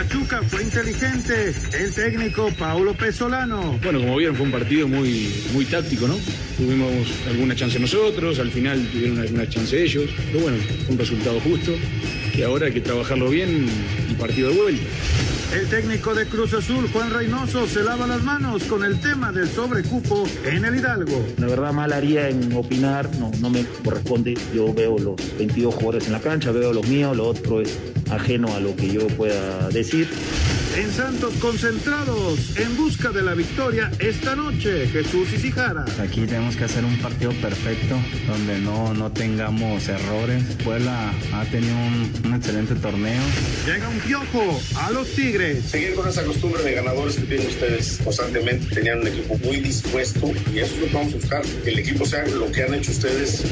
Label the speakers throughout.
Speaker 1: Pachuca fue inteligente. El técnico Paulo Pesolano.
Speaker 2: Bueno, como vieron, fue un partido muy, muy táctico, ¿no? Tuvimos alguna chance nosotros, al final tuvieron alguna chance ellos. Pero bueno, fue un resultado justo, que ahora hay que trabajarlo bien y partido de vuelta.
Speaker 1: El técnico de Cruz Azul, Juan Reynoso, se lava las manos con el tema del sobrecupo en el Hidalgo.
Speaker 3: La verdad, mal haría en opinar, no, no me corresponde. Yo veo los 22 jugadores en la cancha, veo los míos, lo otro es ajeno a lo que yo pueda decir.
Speaker 1: En Santos concentrados, en busca de la victoria esta noche, Jesús Isijara.
Speaker 4: Aquí tenemos que hacer un partido perfecto, donde no, no tengamos errores. Puebla ha tenido un, un excelente torneo.
Speaker 1: Llega un piojo a los Tigres.
Speaker 5: Seguir con esa costumbre de ganadores que tienen ustedes constantemente. Tenían un equipo muy dispuesto y eso es lo que vamos a buscar. Que el equipo sea lo que han hecho ustedes.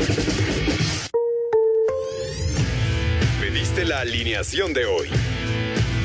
Speaker 6: Pediste la alineación de hoy.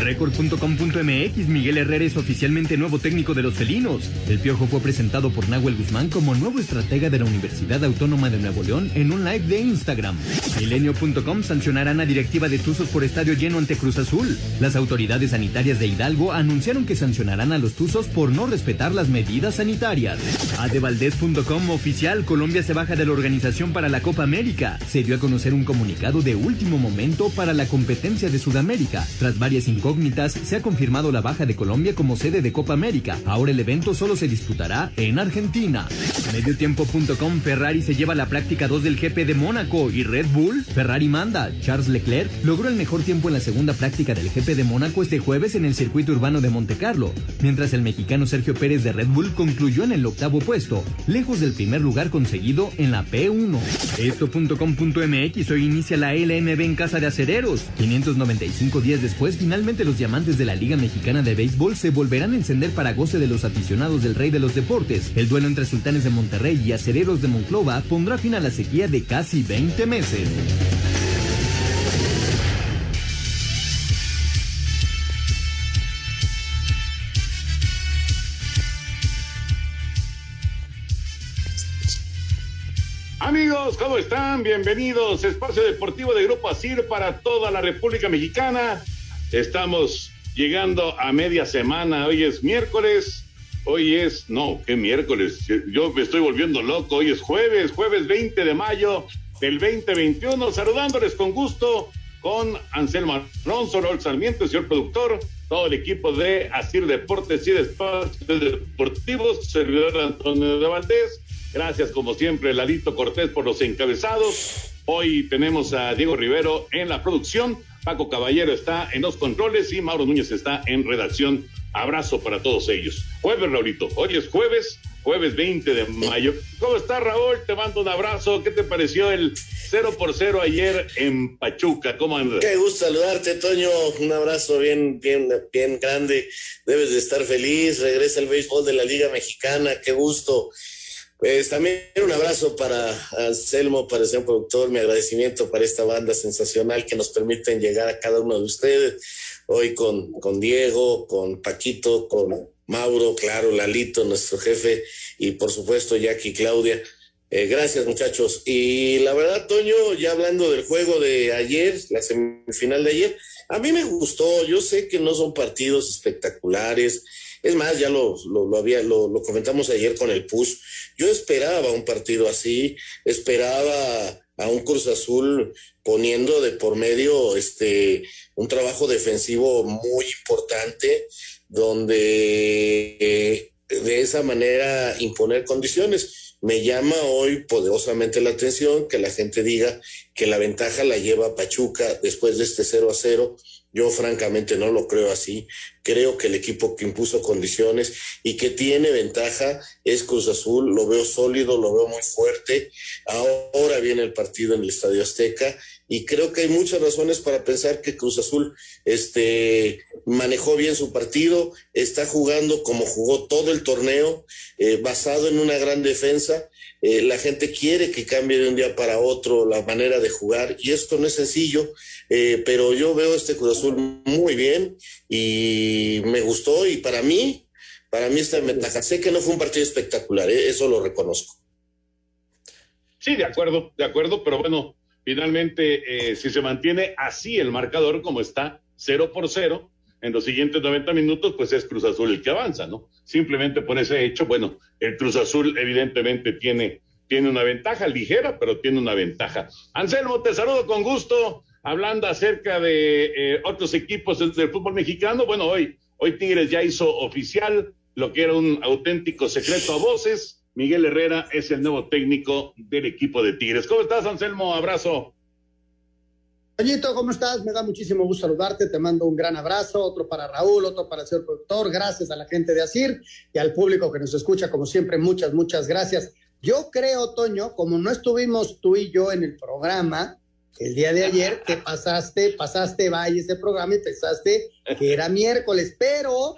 Speaker 7: Record.com.mx Miguel Herrera es oficialmente nuevo técnico de los felinos. El Piojo fue presentado por Nahuel Guzmán como nuevo estratega de la Universidad Autónoma de Nuevo León en un live de Instagram. Milenio.com sancionarán a directiva de Tuzos por estadio lleno ante Cruz Azul. Las autoridades sanitarias de Hidalgo anunciaron que sancionarán a los Tuzos por no respetar las medidas sanitarias. Adevaldez.com oficial Colombia se baja de la organización para la Copa América. Se dio a conocer un comunicado de último momento para la competencia de Sudamérica. Tras varias incógnitas se ha confirmado la baja de Colombia como sede de Copa América. Ahora el evento solo se disputará en Argentina. Mediotiempo.com Ferrari se lleva la práctica 2 del GP de Mónaco y Red Bull. Ferrari manda. Charles Leclerc logró el mejor tiempo en la segunda práctica del GP de Mónaco este jueves en el circuito urbano de Montecarlo, mientras el mexicano Sergio Pérez de Red Bull concluyó en el octavo puesto, lejos del primer lugar conseguido en la P1. Esto.com.mx hoy inicia la LMB en casa de acereros. 595 días después, finalmente los diamantes de la Liga Mexicana de Béisbol se volverán a encender para goce de los aficionados del Rey de los Deportes. El duelo entre Sultanes de Monterrey y Acereros de Monclova pondrá fin a la sequía de casi 20 meses.
Speaker 8: Amigos, ¿cómo están? Bienvenidos. Espacio Deportivo de Grupo ASIR para toda la República Mexicana. Estamos llegando a media semana. Hoy es miércoles. Hoy es, no, ¿qué miércoles? Yo me estoy volviendo loco. Hoy es jueves, jueves 20 de mayo del 2021. Saludándoles con gusto con Anselmo Alonso, Rol Sarmiento, señor productor, todo el equipo de Asir Deportes y Deportivos, servidor Antonio de Valdés. Gracias, como siempre, Ladito Cortés por los encabezados. Hoy tenemos a Diego Rivero en la producción. Paco Caballero está en los controles y Mauro Núñez está en redacción. Abrazo para todos ellos. Jueves, Raulito. Hoy es jueves, jueves 20 de mayo. ¿Cómo está, Raúl? Te mando un abrazo. ¿Qué te pareció el 0 por 0 ayer en Pachuca? ¿Cómo andas?
Speaker 9: Qué gusto saludarte, Toño. Un abrazo bien, bien, bien grande. Debes de estar feliz. Regresa el béisbol de la Liga Mexicana. Qué gusto. Pues también un abrazo para Anselmo, para el señor productor, mi agradecimiento para esta banda sensacional que nos permiten llegar a cada uno de ustedes, hoy con, con Diego, con Paquito, con Mauro, claro, Lalito, nuestro jefe, y por supuesto Jackie Claudia. Eh, gracias muchachos. Y la verdad, Toño, ya hablando del juego de ayer, la semifinal de ayer, a mí me gustó, yo sé que no son partidos espectaculares, es más, ya lo, lo, había, lo, comentamos ayer con el PUS. Yo esperaba un partido así, esperaba a un Cruz Azul poniendo de por medio este un trabajo defensivo muy importante, donde eh, de esa manera imponer condiciones. Me llama hoy poderosamente la atención que la gente diga que la ventaja la lleva Pachuca después de este 0 a 0 Yo francamente no lo creo así. Creo que el equipo que impuso condiciones y que tiene ventaja es Cruz Azul. Lo veo sólido, lo veo muy fuerte. Ahora viene el partido en el Estadio Azteca y creo que hay muchas razones para pensar que Cruz Azul este, manejó bien su partido, está jugando como jugó todo el torneo, eh, basado en una gran defensa. Eh, la gente quiere que cambie de un día para otro la manera de jugar y esto no es sencillo, eh, pero yo veo este Cruz Azul muy bien y me gustó y para mí, para mí esta ventaja. Sé que no fue un partido espectacular, eso lo reconozco.
Speaker 8: Sí, de acuerdo, de acuerdo, pero bueno, Finalmente, eh, si se mantiene así el marcador como está, cero por cero, en los siguientes 90 minutos, pues es Cruz Azul el que avanza, ¿no? Simplemente por ese hecho, bueno, el Cruz Azul evidentemente tiene, tiene una ventaja ligera, pero tiene una ventaja. Anselmo, te saludo con gusto, hablando acerca de eh, otros equipos del fútbol mexicano. Bueno, hoy, hoy Tigres ya hizo oficial lo que era un auténtico secreto a voces Miguel Herrera es el nuevo técnico del equipo de Tigres. ¿Cómo estás, Anselmo? Abrazo.
Speaker 10: Toñito, ¿cómo estás? Me da muchísimo gusto saludarte. Te mando un gran abrazo, otro para Raúl, otro para el señor productor. Gracias a la gente de Asir y al público que nos escucha, como siempre, muchas, muchas gracias. Yo creo, Toño, como no estuvimos tú y yo en el programa el día de ayer, te pasaste, pasaste, vaya ese programa y pensaste que era miércoles, pero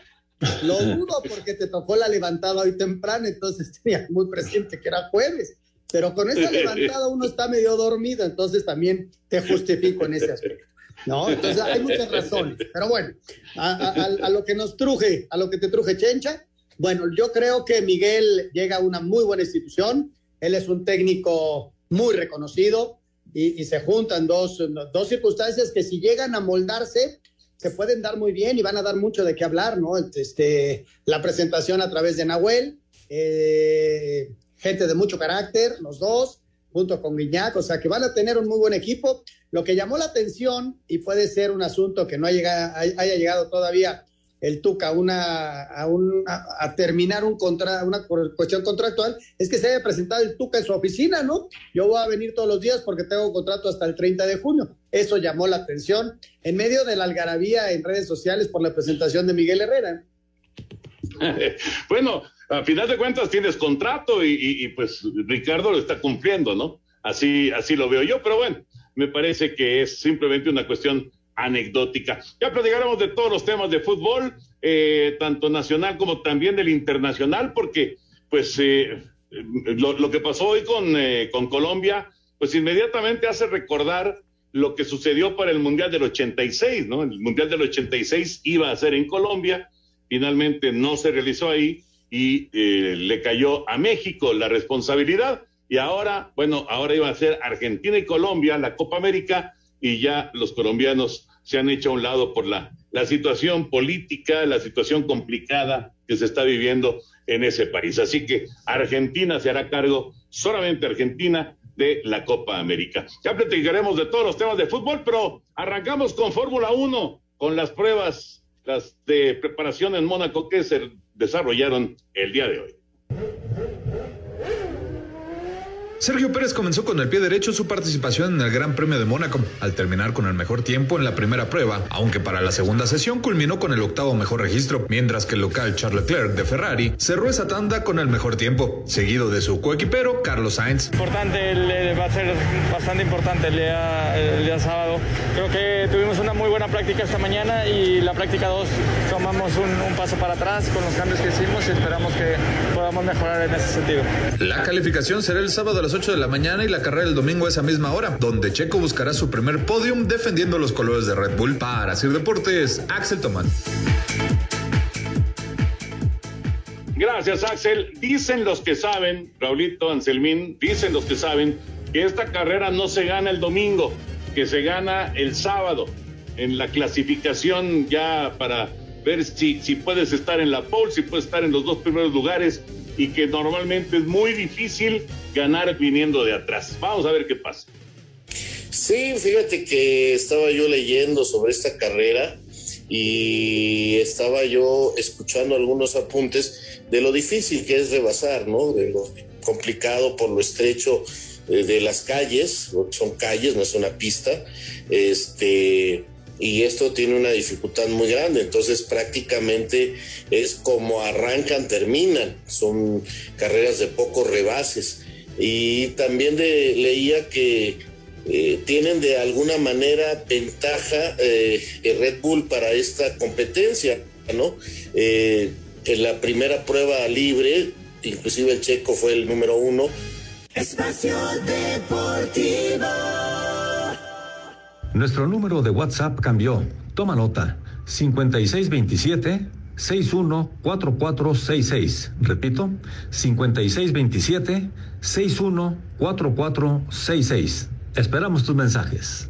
Speaker 10: lo dudo porque te tocó la levantada hoy temprano, entonces tenía muy presente que era jueves. Pero con esa levantada uno está medio dormido, entonces también te justifico en ese aspecto. ¿No? Entonces hay muchas razones. Pero bueno, a, lo que nos truje, a lo que te truje Chencha, bueno, yo creo que Miguel llega a una muy buena institución. Él es un técnico muy reconocido y, y se juntan dos, dos circunstancias que si llegan a moldarse, se pueden dar muy bien y van a dar mucho de qué hablar, ¿no? Este, la presentación a través de Nahuel, eh, gente de mucho carácter, los dos, junto con Guiñac, o sea que van a tener un muy buen equipo. Lo que llamó la atención, y puede ser un asunto que no haya, haya llegado todavía el Tuca a, un, a, terminar un una cuestión contractual, es que se haya presentado el Tuca en su oficina, ¿no? Yo voy a venir todos los días porque tengo contrato hasta el 30 de junio. Eso llamó la atención en medio de la algarabía en redes sociales por la presentación de Miguel Herrera.
Speaker 8: bueno, a final de cuentas tienes contrato y, pues Ricardo lo está cumpliendo, ¿no? Así, así lo veo yo, pero bueno, me parece que es simplemente una cuestión anecdótica. Ya platicaremos de todos los temas de fútbol, eh, tanto nacional como también del internacional, porque pues eh, lo, que pasó hoy con, eh, con Colombia, pues inmediatamente hace recordar lo que sucedió para el Mundial del 86, ¿no? El Mundial del 86 iba a ser en Colombia, finalmente no se realizó ahí y le cayó a México la responsabilidad. Y ahora, bueno, ahora iba a ser Argentina y Colombia la Copa América y ya los colombianos se han hecho a un lado por la, la situación política, la situación complicada que se está viviendo en ese país. Así que Argentina se hará cargo, solamente Argentina, de la Copa América. Ya platicaremos de todos los temas de fútbol, pero arrancamos con Fórmula 1, con las pruebas, las de preparación en Mónaco que se desarrollaron el día de hoy.
Speaker 11: Sergio Pérez comenzó con el pie derecho su participación en el Gran Premio de Mónaco, al terminar con el mejor tiempo en la primera prueba, aunque para la segunda sesión culminó con el octavo mejor registro, mientras que el local Charles Leclerc de Ferrari cerró esa tanda con el mejor tiempo, seguido de su coequipero Carlos Sainz.
Speaker 12: Importante, va a ser bastante importante el día, el día sábado. Creo que tuvimos una muy buena práctica esta mañana y la práctica 2 tomamos un, un paso para atrás con los cambios que hicimos y esperamos que podamos mejorar en ese sentido.
Speaker 11: La calificación será el sábado a las 8 de la mañana y la carrera del domingo a esa misma hora, donde Checo buscará su primer podium defendiendo los colores de Red Bull. Para Sir Deportes, Axel Tomán.
Speaker 8: Gracias, Axel. Dicen los que saben, Raulito Anselmín, dicen los que saben que esta carrera no se gana el domingo, que se gana el sábado en la clasificación ya para ver si, si puedes estar en la pole, si puedes estar en los dos primeros lugares y que normalmente es muy difícil ganar viniendo de atrás. Vamos a ver qué pasa.
Speaker 9: Sí, fíjate que estaba yo leyendo sobre esta carrera y estaba yo escuchando algunos apuntes de lo difícil que es rebasar, ¿no? De lo complicado por lo estrecho eh, de las calles, son calles, no es una pista, este, y esto tiene una dificultad muy grande. Entonces prácticamente es como arrancan, terminan. Son carreras de pocos rebases. Y también leía que eh, tienen de alguna manera ventaja eh, Red Bull para esta competencia, ¿no? Eh, en la primera prueba libre, inclusive el checo fue el número uno.
Speaker 13: Espacio Deportivo.
Speaker 14: Nuestro número de WhatsApp cambió. Toma nota. 5627 614466. Repito, 5627 614466. Esperamos tus mensajes.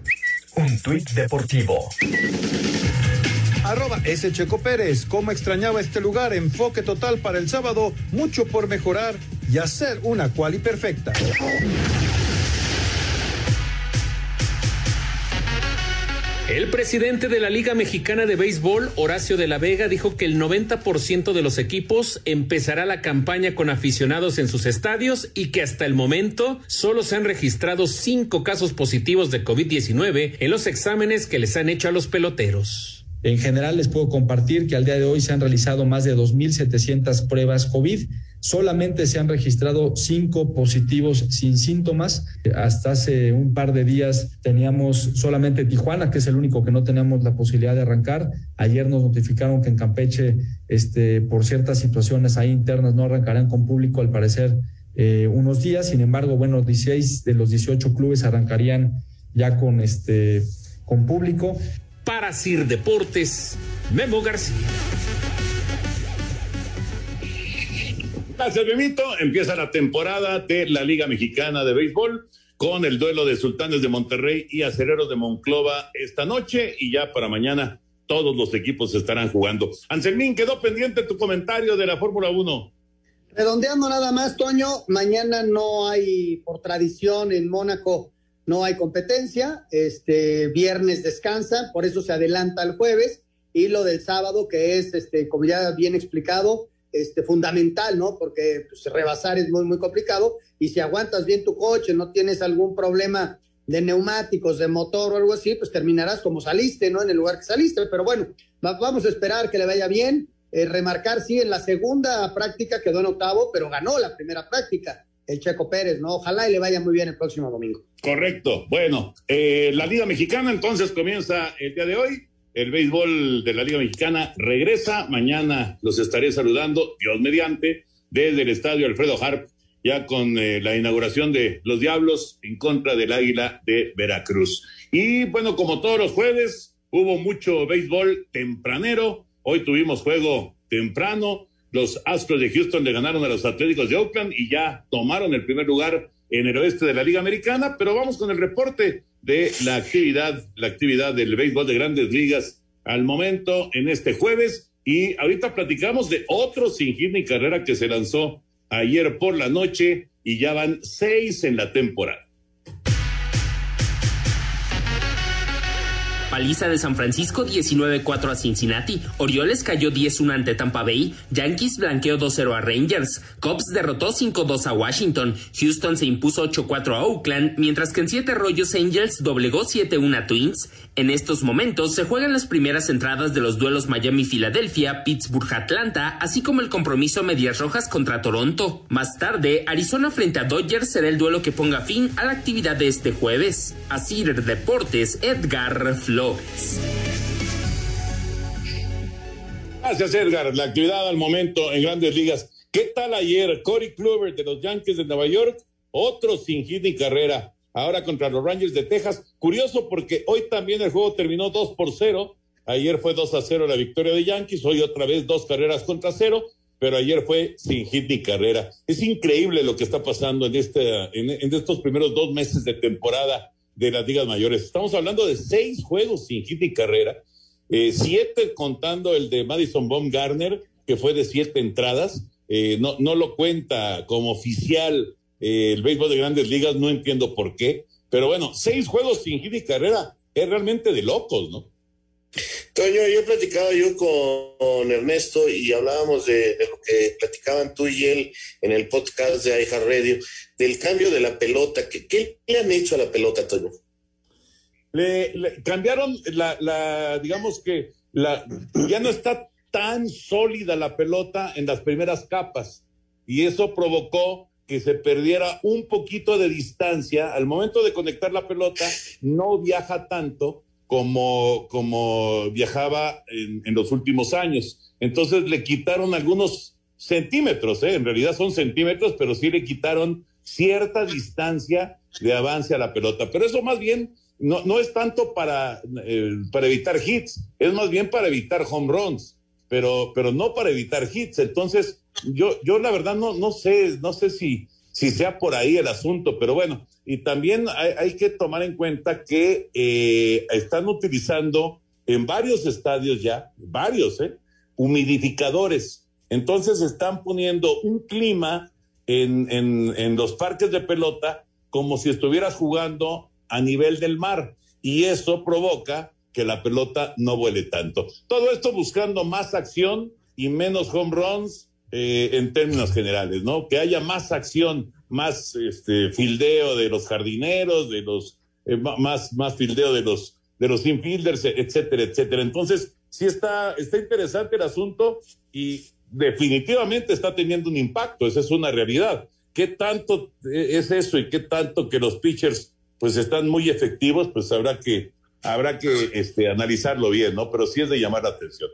Speaker 15: Un tuit deportivo.
Speaker 16: Arroba S. Checo Pérez. ¿Cómo extrañaba este lugar? Enfoque total para el sábado. Mucho por mejorar y hacer una quali perfecta.
Speaker 17: El presidente de la Liga Mexicana de Béisbol, Horacio de la Vega, dijo que el 90% de los equipos empezará la campaña con aficionados en sus estadios y que hasta el momento solo se han registrado cinco casos positivos de COVID-19 en los exámenes que les han hecho a los peloteros.
Speaker 18: En general les puedo compartir que al día de hoy se han realizado más de 2.700 pruebas COVID Solamente se han registrado cinco positivos sin síntomas. Hasta hace un par de días teníamos solamente Tijuana, que es el único que no tenemos la posibilidad de arrancar. Ayer nos notificaron que en Campeche, este, por ciertas situaciones ahí internas, no arrancarán con público, al parecer, eh, unos días. Sin embargo, bueno, 16 de los 18 clubes arrancarían ya con, este, con público.
Speaker 17: Para Sir Deportes, Memo García.
Speaker 8: Gracias, Memito. Empieza la temporada de la Liga Mexicana de Béisbol con el duelo de Sultanes de Monterrey y Acereros de Monclova esta noche y ya para mañana todos los equipos estarán jugando. Anselmín, quedó pendiente tu comentario de la Fórmula 1.
Speaker 10: Redondeando nada más, Toño, mañana no hay, por tradición en Mónaco, no hay competencia, este viernes descansa, por eso se adelanta el jueves, y lo del sábado, que es, este, como ya bien explicado, este, fundamental, ¿no? Porque pues, rebasar es muy, muy complicado y si aguantas bien tu coche, no tienes algún problema de neumáticos, de motor o algo así, pues terminarás como saliste, ¿no? En el lugar que saliste, pero bueno, vamos a esperar que le vaya bien. Eh, remarcar, sí, en la segunda práctica quedó en octavo, pero ganó la primera práctica el Checo Pérez, ¿no? Ojalá y le vaya muy bien el próximo domingo.
Speaker 8: Correcto. Bueno, eh, la Liga Mexicana entonces comienza el día de hoy el béisbol de la Liga Mexicana regresa. Mañana los estaré saludando, Dios mediante, desde el estadio Alfredo Harp, ya con eh, la inauguración de los Diablos en contra del Águila de Veracruz. Y bueno, como todos los jueves, hubo mucho béisbol tempranero. Hoy tuvimos juego temprano. Los Astros de Houston le ganaron a los Atléticos de Oakland y ya tomaron el primer lugar en el oeste de la Liga Americana. Pero vamos con el reporte de la actividad, la actividad del béisbol de grandes ligas al momento en este jueves. Y ahorita platicamos de otro sin hit ni carrera que se lanzó ayer por la noche y ya van seis en la temporada.
Speaker 19: Paliza de San Francisco 19-4 a Cincinnati. Orioles cayó 10-1 ante Tampa Bay. Yankees blanqueó 2-0 a Rangers. Cubs derrotó 5-2 a Washington. Houston se impuso 8-4 a Oakland, mientras que en Siete Rollos Angels doblegó 7-1 a Twins. En estos momentos se juegan las primeras entradas de los duelos Miami-Filadelfia, Pittsburgh-Atlanta, así como el compromiso Medias Rojas contra Toronto. Más tarde, Arizona frente a Dodgers será el duelo que ponga fin a la actividad de este jueves. Así Deportes, Edgar Flores.
Speaker 8: Gracias, Edgar. La actividad al momento en grandes ligas. ¿Qué tal ayer? Corey Kluber de los Yankees de Nueva York, otro sin hit ni carrera. Ahora contra los Rangers de Texas. Curioso porque hoy también el juego terminó 2 por 0. Ayer fue 2 a 0 la victoria de Yankees. Hoy otra vez dos carreras contra cero. Pero ayer fue sin hit ni carrera. Es increíble lo que está pasando en, este, en estos primeros dos meses de temporada de las ligas mayores. Estamos hablando de seis juegos sin hit y carrera, eh, siete contando el de Madison Baumgartner, que fue de siete entradas. Eh, no, no lo cuenta como oficial eh, el béisbol de grandes ligas, no entiendo por qué. Pero bueno, seis juegos sin hit y carrera es realmente de locos, ¿no?
Speaker 9: Toño, yo platicaba yo con, Ernesto y hablábamos de, lo que platicaban tú y él en el podcast de iHeartRadio, del cambio de la pelota. ¿Qué, ¿Qué, le han hecho a la pelota, Toño?
Speaker 8: le, cambiaron la, digamos que la, ya no está tan sólida la pelota en las primeras capas y eso provocó que se perdiera un poquito de distancia. Al momento de conectar la pelota, no viaja tanto como, como viajaba en, en los últimos años. Entonces le quitaron algunos centímetros, ¿eh? en realidad son centímetros, pero sí le quitaron cierta distancia de avance a la pelota. Pero eso más bien no, no es tanto para, eh, para evitar hits, es más bien para evitar home runs, pero, pero no para evitar hits. Entonces, yo, yo la verdad no, no sé, no sé si, si sea por ahí el asunto, pero bueno, y también hay, que tomar en cuenta que eh, están utilizando en varios estadios ya, varios, ¿eh? humidificadores. Entonces están poniendo un clima en, en, en los parques de pelota como si estuvieras jugando a nivel del mar y eso provoca que la pelota no vuele tanto. Todo esto buscando más acción y menos home runs eh, en términos generales, ¿no? Que haya más acción, más este, fildeo de los jardineros, de los eh, más más fildeo de los de los infielders, etcétera, etcétera. Entonces sí está está interesante el asunto y definitivamente está teniendo un impacto. Esa es una realidad. ¿Qué tanto es eso y qué tanto que los pitchers pues están muy efectivos? Pues habrá que habrá que este, analizarlo bien, ¿no? Pero sí es de llamar la atención.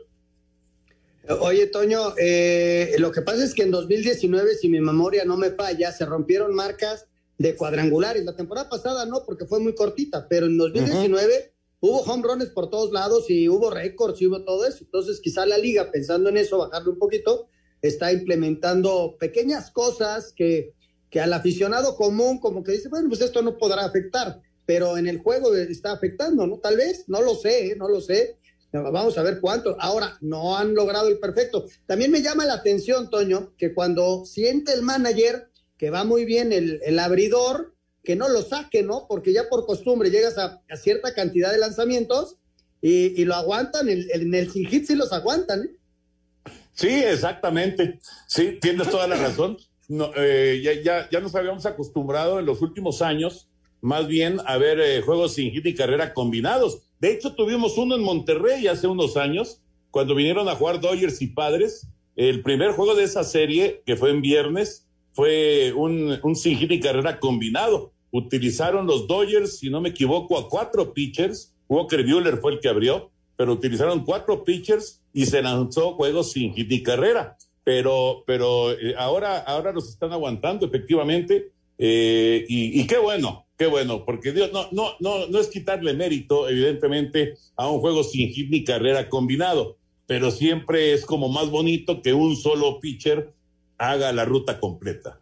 Speaker 10: Oye, Toño, eh, lo que pasa es que en 2019, si mi memoria no me falla, se rompieron marcas de cuadrangulares. La temporada pasada no, porque fue muy cortita, pero en 2019 hubo home runs por todos lados y hubo récords y hubo todo eso. Entonces, quizá la liga, pensando en eso, bajarle un poquito, está implementando pequeñas cosas que, que al aficionado común, como que dice, bueno, pues esto no podrá afectar, pero en el juego está afectando, ¿no? Tal vez, no lo sé, ¿eh? no lo sé. Vamos a ver cuánto. Ahora, no han logrado el perfecto. También me llama la atención, Toño, que cuando siente el manager que va muy bien el, el abridor, que no lo saque, ¿no? Porque ya por costumbre llegas a, cierta cantidad de lanzamientos y, lo aguantan, en el, el sin hit sí los aguantan, ¿eh?
Speaker 8: Sí, exactamente. Sí, tienes toda la razón. No, eh, ya, ya, ya nos habíamos acostumbrado en los últimos años, más bien, a ver eh, juegos sin hit y carrera combinados. De hecho, tuvimos uno en Monterrey hace unos años, cuando vinieron a jugar Dodgers y Padres. El primer juego de esa serie, que fue en viernes, fue un, un sin hit y carrera combinado. Utilizaron los Dodgers, si no me equivoco, a cuatro pitchers. Walker Buehler fue el que abrió, pero utilizaron cuatro pitchers y se lanzó juegos sin hit y carrera. Pero, pero eh, ahora, ahora los están aguantando efectivamente. Eh, y, y, qué bueno, qué bueno, porque Dios no, no, no, no es quitarle mérito, evidentemente, a un juego sin hit ni carrera combinado, pero siempre es como más bonito que un solo pitcher haga la ruta completa.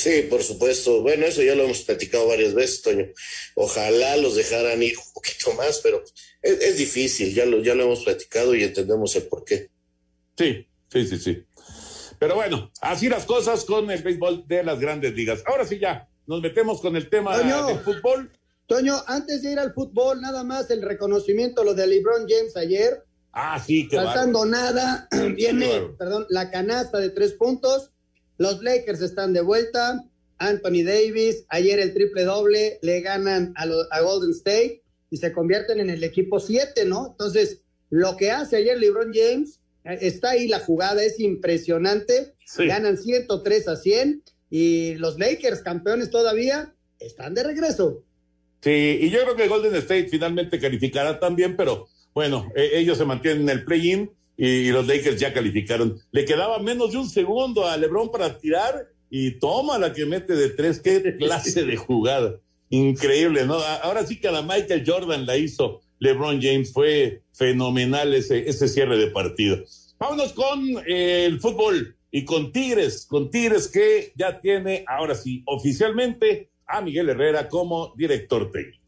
Speaker 9: Sí, por supuesto. Bueno, eso ya lo hemos platicado varias veces, Toño. Ojalá los dejaran ir un poquito más, pero es, es difícil, ya lo, ya lo hemos platicado y entendemos el por qué.
Speaker 8: Sí, sí, sí, sí. Pero bueno, así las cosas con el béisbol de las grandes ligas. Ahora sí ya, nos metemos con el tema
Speaker 10: Toño,
Speaker 8: del fútbol.
Speaker 10: Toño, antes de ir al fútbol, nada más el reconocimiento, lo de LeBron James ayer.
Speaker 8: Ah, sí, que
Speaker 10: Faltando nada, viene, perdón, la canasta de tres puntos. Los Lakers están de vuelta. Anthony Davis, ayer el triple doble, le ganan a, lo, a Golden State y se convierten en el equipo 7, ¿no? Entonces, lo que hace ayer LeBron James, está ahí la jugada, es impresionante. Sí. Ganan 103 a 100 y los Lakers, campeones todavía, están de regreso.
Speaker 8: Sí, y yo creo que Golden State finalmente calificará también, pero bueno, eh, ellos se mantienen en el play-in y, los Lakers ya calificaron. Le quedaba menos de un segundo a LeBron para tirar y toma la que mete de tres. Qué clase de jugada. Increíble, ¿no? Ahora sí que a la Michael Jordan la hizo LeBron James. Fue fenomenal ese, ese cierre de partido. Vámonos con eh, el fútbol y con Tigres, con Tigres que ya tiene ahora sí oficialmente a Miguel Herrera como director técnico.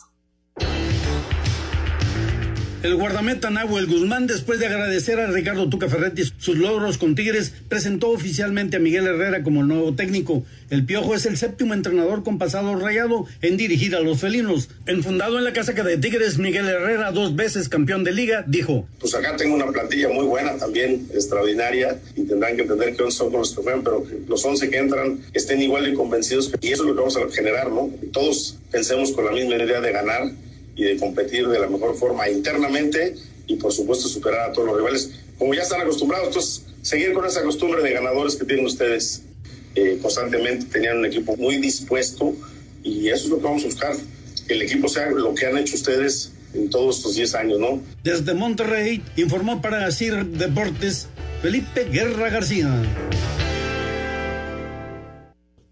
Speaker 20: El guardameta Nahuel Guzmán, después de agradecer a Ricardo Tuca Ferretti sus logros con Tigres, presentó oficialmente a Miguel Herrera como el nuevo técnico. El Piojo es el séptimo entrenador con pasado rayado en dirigir a los felinos. Enfundado en la casaca de Tigres, Miguel Herrera, dos veces campeón de liga, dijo:
Speaker 5: Pues acá tengo una plantilla muy buena también, extraordinaria, y tendrán que entender que son los que fueron, pero los 11 que entran estén igual de convencidos, y eso es lo que vamos a generar, ¿no? Todos pensemos con la misma idea de ganar y de competir de la mejor forma internamente y por supuesto superar a todos los rivales, como ya están acostumbrados, entonces seguir con esa costumbre de ganadores que tienen ustedes eh, constantemente, tenían un equipo muy dispuesto y eso es lo que vamos a buscar, que el equipo sea lo que han hecho ustedes en todos estos 10 años, ¿no?
Speaker 20: Desde Monterrey informó para CIR Deportes Felipe Guerra García.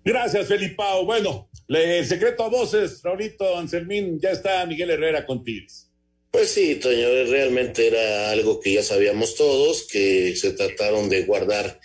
Speaker 8: Gracias, Felipao. Bueno, le secreto a voces, Raulito Anselmín, ya está Miguel Herrera con Tigres.
Speaker 9: Pues sí, Toño, realmente era algo que ya sabíamos todos, que se trataron de guardar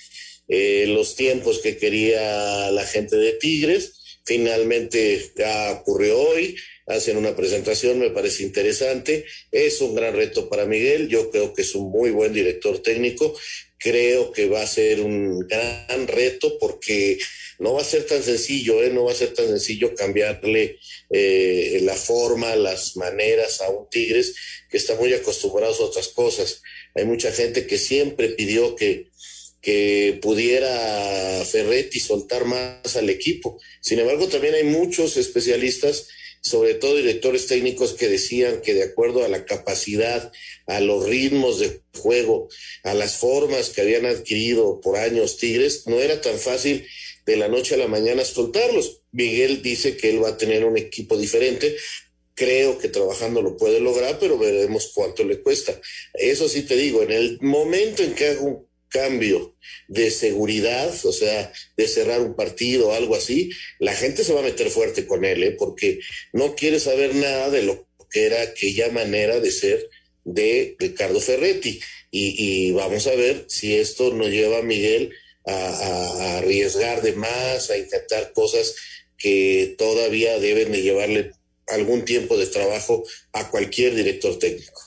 Speaker 9: eh, los tiempos que quería la gente de Tigres. Finalmente ya ocurrió hoy, hacen una presentación, me parece interesante. Es un gran reto para Miguel, yo creo que es un muy buen director técnico, creo que va a ser un gran reto porque no va a ser tan sencillo, ¿eh? no va a ser tan sencillo cambiarle eh, la forma, las maneras a un Tigres que está muy acostumbrado a otras cosas. Hay mucha gente que siempre pidió que, que pudiera Ferretti soltar más al equipo. Sin embargo, también hay muchos especialistas, sobre todo directores técnicos, que decían que de acuerdo a la capacidad, a los ritmos de juego, a las formas que habían adquirido por años Tigres, no era tan fácil de la noche a la mañana soltarlos. Miguel dice que él va a tener un equipo diferente. Creo que trabajando lo puede lograr, pero veremos cuánto le cuesta. Eso sí te digo, en el momento en que haga un cambio de seguridad, o sea, de cerrar un partido o algo así, la gente se va a meter fuerte con él, ¿eh? porque no quiere saber nada de lo que era aquella manera de ser de Ricardo Ferretti. Y, y vamos a ver si esto nos lleva a Miguel a, arriesgar de más, a intentar cosas que todavía deben de llevarle algún tiempo de trabajo a cualquier director técnico.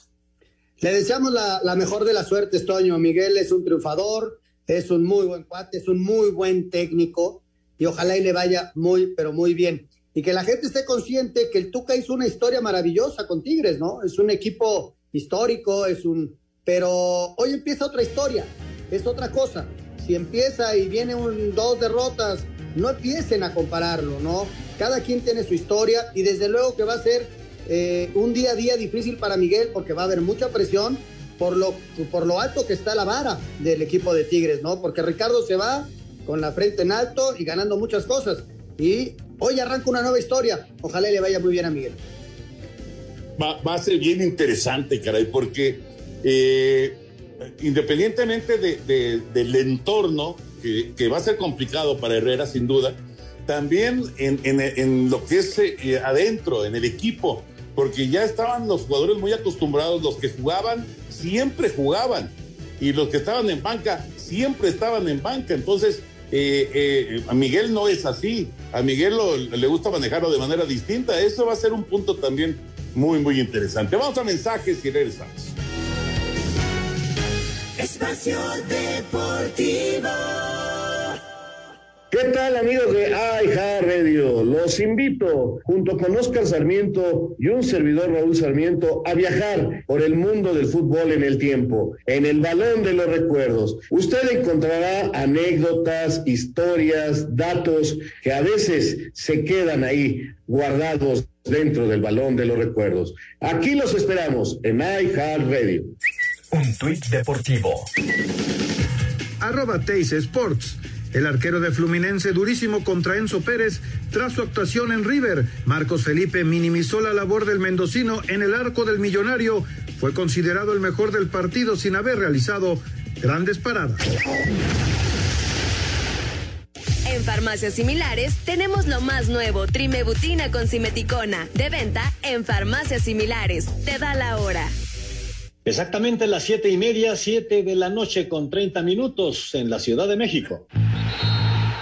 Speaker 10: Le deseamos la, mejor de las suertes, Toño. Miguel es un triunfador, es un muy buen cuate, es un muy buen técnico y ojalá y le vaya muy, pero muy bien. Y que la gente esté consciente que el Tuca hizo una historia maravillosa con Tigres, ¿no? Es un equipo histórico, es un... Pero hoy empieza otra historia, es otra cosa si empieza y viene un, dos derrotas, no empiecen a compararlo, ¿no? Cada quien tiene su historia y desde luego que va a ser eh, un día a día difícil para Miguel porque va a haber mucha presión por lo, por lo alto que está la vara del equipo de Tigres, ¿no? Porque Ricardo se va con la frente en alto y ganando muchas cosas. Y hoy arranca una nueva historia. Ojalá le vaya muy bien a Miguel.
Speaker 8: Va, a ser bien interesante, caray, porque eh, independientemente de, del entorno, que, va a ser complicado para Herrera, sin duda, también en, lo que es eh, adentro, en el equipo, porque ya estaban los jugadores muy acostumbrados, los que jugaban, siempre jugaban, y los que estaban en banca, siempre estaban en banca. Entonces, eh, eh, a Miguel no es así, a Miguel le gusta manejarlo de manera distinta. Eso va a ser un punto también muy, muy interesante. Vamos a mensajes y regresamos.
Speaker 13: Espacio Deportivo.
Speaker 21: ¿Qué tal amigos de iHeart Radio? Los invito, junto con Oscar Sarmiento y un servidor Raúl Sarmiento, a viajar por el mundo del fútbol en el tiempo, en el balón de los recuerdos. Usted encontrará anécdotas, historias, datos que a veces se quedan ahí guardados dentro del balón de los recuerdos. Aquí los esperamos en iHeart Radio.
Speaker 15: Un tuit deportivo.
Speaker 1: Arroba Teis Sports. El arquero de Fluminense durísimo contra Enzo Pérez tras su actuación en River. Marcos Felipe minimizó la labor del mendocino en el arco del millonario. Fue considerado el mejor del partido sin haber realizado grandes paradas.
Speaker 22: En farmacias similares tenemos lo más nuevo, Trimebutina con Simeticona, de venta en farmacias similares. Te da la hora.
Speaker 23: Exactamente las siete y media, siete de la noche con 30 minutos en la Ciudad de México.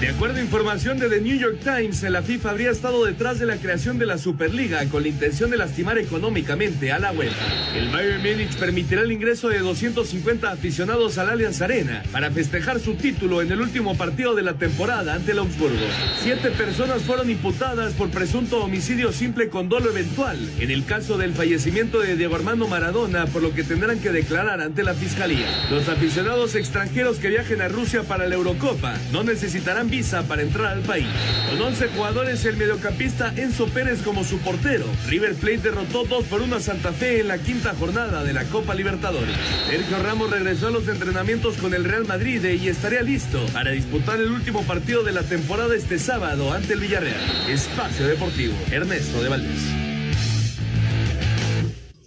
Speaker 24: De acuerdo a información de The New York Times, la FIFA habría estado detrás de la creación de la Superliga con la intención de lastimar económicamente a la UEFA. El Bayern Múnich permitirá el ingreso de 250 aficionados al Allianz Arena para festejar su título en el último partido de la temporada ante el Augsburgo. Siete personas fueron imputadas por presunto homicidio simple con dolo eventual en el caso del fallecimiento de Diego Armando Maradona, por lo que tendrán que declarar ante la fiscalía. Los aficionados extranjeros que viajen a Rusia para la Eurocopa no necesitarán visa para entrar al país. Con 11 jugadores, el mediocampista Enzo Pérez como su portero. River Plate derrotó 2 por 1 a Santa Fe en la quinta jornada de la Copa Libertadores. Sergio Ramos regresó a los entrenamientos con el Real Madrid y estaría listo para disputar el último partido de la temporada este sábado ante el Villarreal. Espacio Deportivo, Ernesto de Valdés.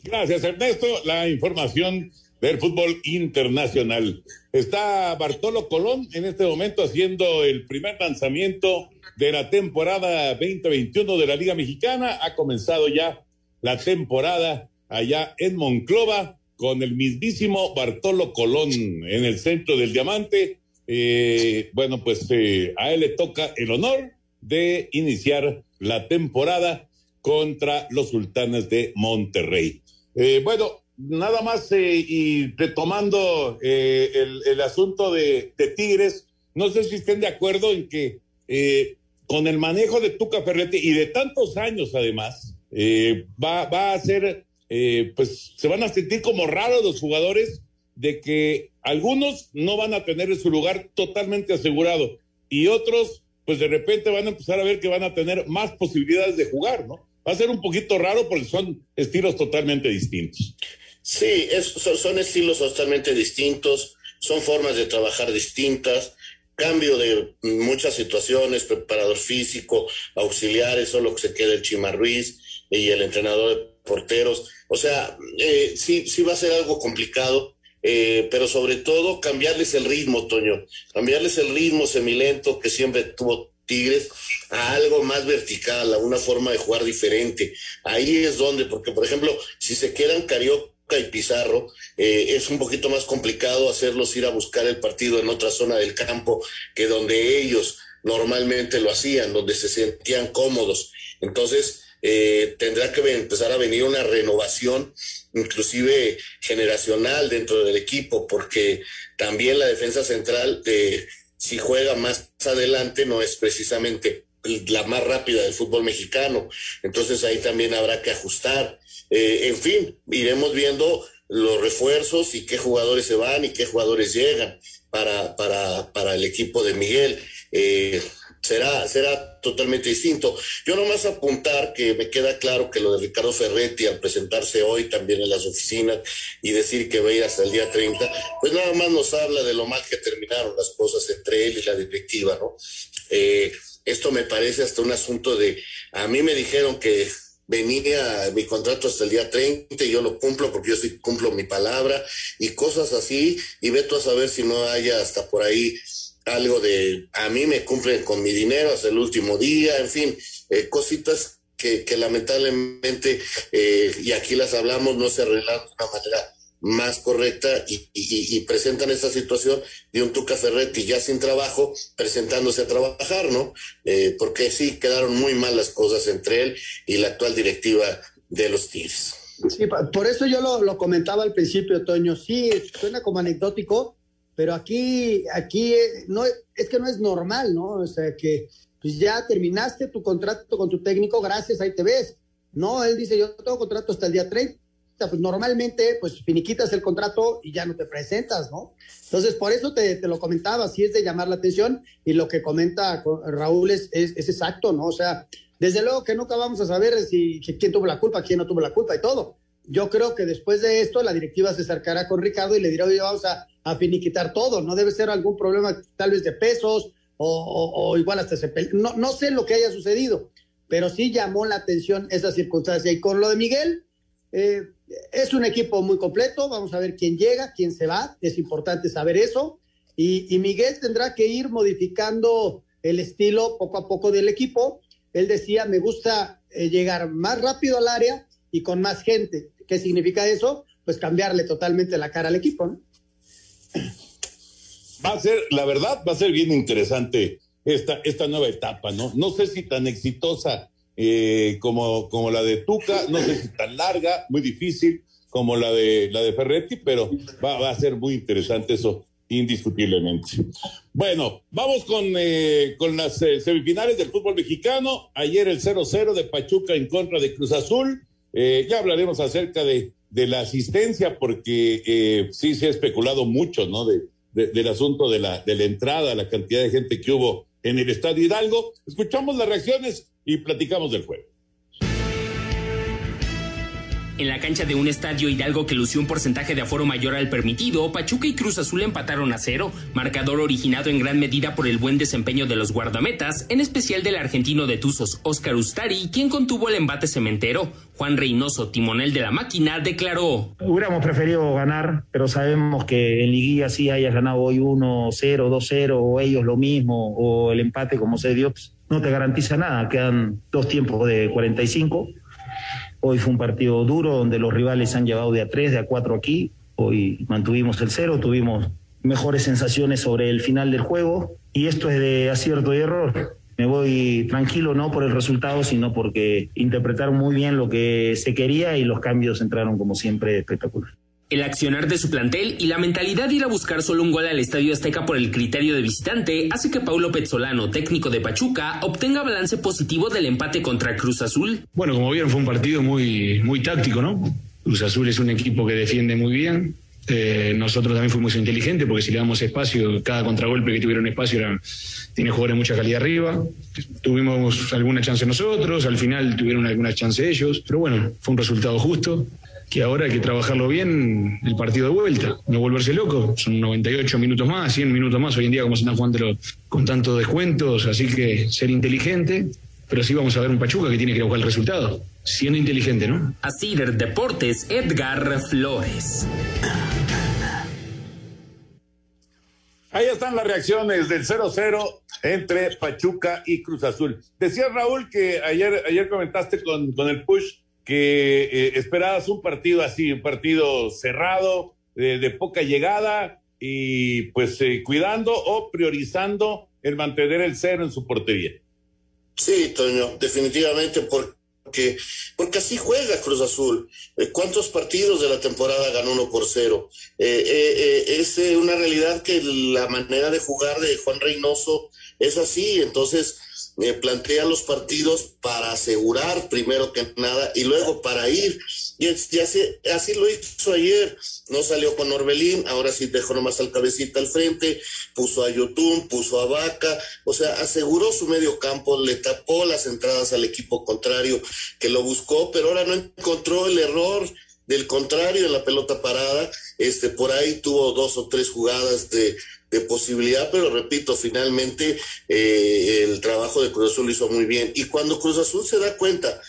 Speaker 8: Gracias, Ernesto. La información del fútbol internacional. Está Bartolo Colón en este momento haciendo el primer lanzamiento de la temporada 2021 de la Liga Mexicana. Ha comenzado ya la temporada allá en Monclova con el mismísimo Bartolo Colón en el centro del diamante. Eh, bueno, pues eh, a él le toca el honor de iniciar la temporada contra los sultanes de Monterrey. Eh, bueno, nada más eh, y retomando eh, el, asunto de, Tigres, no sé si estén de acuerdo en que eh, con el manejo de Tuca Ferretti y de tantos años además, va, va a ser, pues se van a sentir como raros los jugadores de que algunos no van a tener su lugar totalmente asegurado y otros, pues de repente van a empezar a ver que van a tener más posibilidades de jugar, ¿no? Va a ser un poquito raro porque son estilos totalmente distintos.
Speaker 9: Sí, son, estilos totalmente distintos, son formas de trabajar distintas, cambio de muchas situaciones, preparador físico, auxiliares, solo que se queda el Chima Ruiz y el entrenador de porteros. O sea, eh, sí, sí va a ser algo complicado, eh, pero sobre todo cambiarles el ritmo, Toño, cambiarles el ritmo semilento que siempre tuvo Tigres a algo más vertical, a una forma de jugar diferente. Ahí es donde, porque por ejemplo, si se quedan Carioca y Pizarro, eh, es un poquito más complicado hacerlos ir a buscar el partido en otra zona del campo que donde ellos normalmente lo hacían, donde se sentían cómodos. Entonces, eh, tendrá que empezar a venir una renovación, inclusive generacional dentro del equipo, porque también la defensa central, eh, si juega más adelante, no es precisamente la más rápida del fútbol mexicano. Entonces ahí también habrá que ajustar. Eh, en fin, iremos viendo los refuerzos y qué jugadores se van y qué jugadores llegan para, para, para el equipo de Miguel. Eh, será, será totalmente distinto. Yo nomás apuntar que me queda claro que lo de Ricardo Ferretti al presentarse hoy también en las oficinas y decir que va a ir hasta el día 30, pues nada más nos habla de lo mal que terminaron las cosas entre él y la directiva, ¿no? Eh, esto me parece hasta un asunto de, a mí me dijeron que venía mi contrato hasta el día 30 y yo lo cumplo porque yo sí cumplo mi palabra y cosas así y veto a saber si no haya hasta por ahí algo de a mí me cumplen con mi dinero hasta el último día, en fin, eh, cositas que, que lamentablemente, eh, y aquí las hablamos, no se arreglan de una manera más correcta y, presentan esta situación de un Tuca Ferretti ya sin trabajo, presentándose a trabajar, ¿no? Eh, porque sí, quedaron muy mal las cosas entre él y la actual directiva de los Tigres.
Speaker 10: Sí, por eso yo lo, comentaba al principio, Toño. Sí, suena como anecdótico, pero aquí, aquí eh, no, es que no es normal, ¿no? O sea, que pues ya terminaste tu contrato con tu técnico, gracias, ahí te ves. No, él dice, yo tengo contrato hasta el día 30 pues normalmente pues finiquitas el contrato y ya no te presentas, ¿no? Entonces, por eso te, lo comentaba, si es de llamar la atención y lo que comenta Raúl es, es, exacto, ¿no? O sea, desde luego que nunca vamos a saber si, quién tuvo la culpa, quién no tuvo la culpa y todo. Yo creo que después de esto la directiva se acercará con Ricardo y le dirá, oye, vamos a, finiquitar todo, no debe ser algún problema tal vez de pesos o, o, igual hasta se no, no sé lo que haya sucedido, pero sí llamó la atención esa circunstancia. Y con lo de Miguel, eh, es un equipo muy completo, vamos a ver quién llega, quién se va, es importante saber eso. Y, Miguel tendrá que ir modificando el estilo poco a poco del equipo. Él decía, me gusta eh, llegar más rápido al área y con más gente. ¿Qué significa eso? Pues cambiarle totalmente la cara al equipo.
Speaker 8: Va a ser, la verdad, va a ser bien interesante esta, esta nueva etapa, ¿no? No sé si tan exitosa eh, como, como la de Tuca, no sé si tan larga, muy difícil como la de la de Ferretti, pero va, a ser muy interesante eso, indiscutiblemente. Bueno, vamos con, eh, con las eh, semifinales del fútbol mexicano. Ayer el 0-0 de Pachuca en contra de Cruz Azul. Ya hablaremos acerca de, de la asistencia, porque sí se ha especulado mucho, ¿no? De, del asunto de la, de la entrada, la cantidad de gente que hubo en el Estadio Hidalgo. Escuchamos las reacciones y platicamos del juego.
Speaker 19: En la cancha de un estadio Hidalgo que lució un porcentaje de aforo mayor al permitido, Pachuca y Cruz Azul empataron a cero, marcador originado en gran medida por el buen desempeño de los guardametas, en especial del argentino de Tuzos, Oscar Ustari, quien contuvo el embate cementero. Juan Reynoso, timonel de la máquina, declaró.
Speaker 25: Hubiéramos preferido ganar, pero sabemos que en liguilla sí hayas ganado hoy 1-0, 2-0, o ellos lo mismo, o el empate como se dio, pues, no te garantiza nada. Quedan dos tiempos de 45 Hoy fue un partido duro donde los rivales han llevado de a tres, de a cuatro aquí. Hoy mantuvimos el cero, tuvimos mejores sensaciones sobre el final del juego y esto es de acierto y error. Me voy tranquilo no por el resultado, sino porque interpretaron muy bien lo que se quería y los cambios entraron como siempre espectacular.
Speaker 19: El accionar de su plantel y la mentalidad de ir a buscar solo un gol al Estadio Azteca por el criterio de visitante hace que Paulo Pezzolano, técnico de Pachuca, obtenga balance positivo del empate contra Cruz Azul.
Speaker 26: Bueno, como vieron, fue un partido muy, muy táctico, ¿no? Cruz Azul es un equipo que defiende muy bien. Eh, nosotros también fuimos inteligentes porque si le damos espacio, cada contragolpe que tuvieron espacio era, tiene jugadores de mucha calidad arriba. Tuvimos alguna chance nosotros, al final tuvieron alguna chance ellos, pero bueno, fue un resultado justo que ahora hay que trabajarlo bien el partido de vuelta, no volverse loco. Son 98 minutos más, 100 minutos más hoy en día como se están jugando con tantos descuentos, así que ser inteligente, pero sí vamos a ver un Pachuca que tiene que buscar el resultado, siendo inteligente, ¿no?
Speaker 19: Así Deportes, Edgar Flores.
Speaker 8: Ahí están las reacciones del 0-0 entre Pachuca y Cruz Azul. Decía Raúl que ayer, ayer comentaste con, con el push que eh, esperabas un partido así, un partido cerrado, de poca llegada y pues eh, cuidando o priorizando el mantener el cero en su portería.
Speaker 9: Sí, Toño, definitivamente porque, porque así juega Cruz Azul. Eh, ¿Cuántos partidos de la temporada ganó uno por cero? es una realidad que la manera de jugar de Juan Reynoso es así, entonces eh, plantea los partidos para asegurar primero que nada y luego para ir. Y, así, así, lo hizo ayer. No salió con Orbelín, ahora sí dejó nomás al cabecita al frente, puso a Yotun, puso a Vaca, o sea, aseguró su medio campo, le tapó las entradas al equipo contrario que lo buscó, pero ahora no encontró el error del contrario en la pelota parada. Este, por ahí tuvo dos o tres jugadas de de posibilidad, pero repito, finalmente eh, el trabajo de Cruz Azul lo hizo muy bien. Y cuando Cruz Azul se da cuenta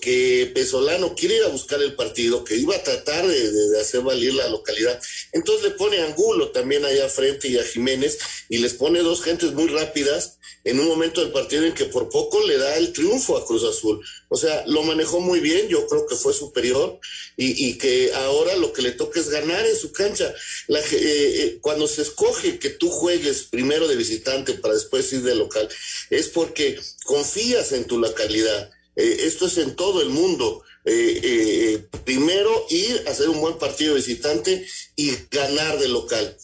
Speaker 9: que Pesolano quiere ir a buscar el partido, que iba a tratar de, hacer valer la localidad, entonces le pone a Angulo también allá frente y a Jiménez y les pone dos gentes muy rápidas en un momento del partido en que por poco le da el triunfo a Cruz Azul. O sea, lo manejó muy bien, yo creo que fue superior y, que ahora lo que le toca es ganar en su cancha. La, eh, eh, cuando se escoge que tú juegues primero de visitante para después ir de local, es porque confías en tu localidad. Eh, esto es en todo el mundo. primero ir a hacer un buen partido visitante y ganar de local.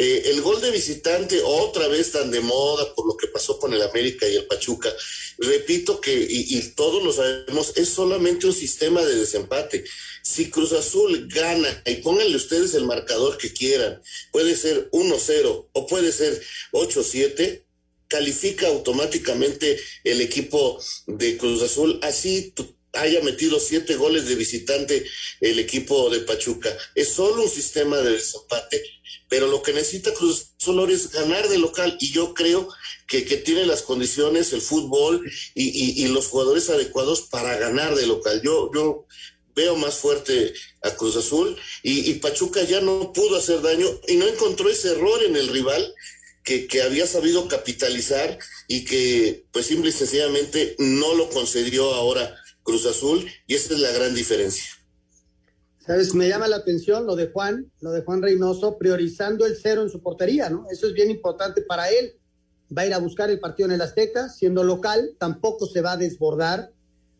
Speaker 9: Eh, el gol de visitante, otra vez tan de moda por lo que pasó con el América y el Pachuca, repito que, y, todos lo sabemos, es solamente un sistema de desempate. Si Cruz Azul gana, y pónganle ustedes el marcador que quieran, puede ser 1-0 o puede ser 8-7, califica automáticamente el equipo de Cruz Azul, así haya metido siete goles de visitante el equipo de Pachuca. Es solo un sistema de desempate pero lo que necesita Cruz Azul es ganar de local y yo creo que, tiene las condiciones, el fútbol y, los jugadores adecuados para ganar de local. Yo, yo veo más fuerte a Cruz Azul y, Pachuca ya no pudo hacer daño y no encontró ese error en el rival que, que, había sabido capitalizar y que pues simple y sencillamente no lo concedió ahora Cruz Azul y esa es la gran diferencia.
Speaker 10: ¿Sabes? Me llama la atención lo de Juan, lo de Juan Reynoso, priorizando el cero en su portería, ¿no? Eso es bien importante para él. va a ir a buscar el partido en el Azteca, siendo local, tampoco se va a desbordar.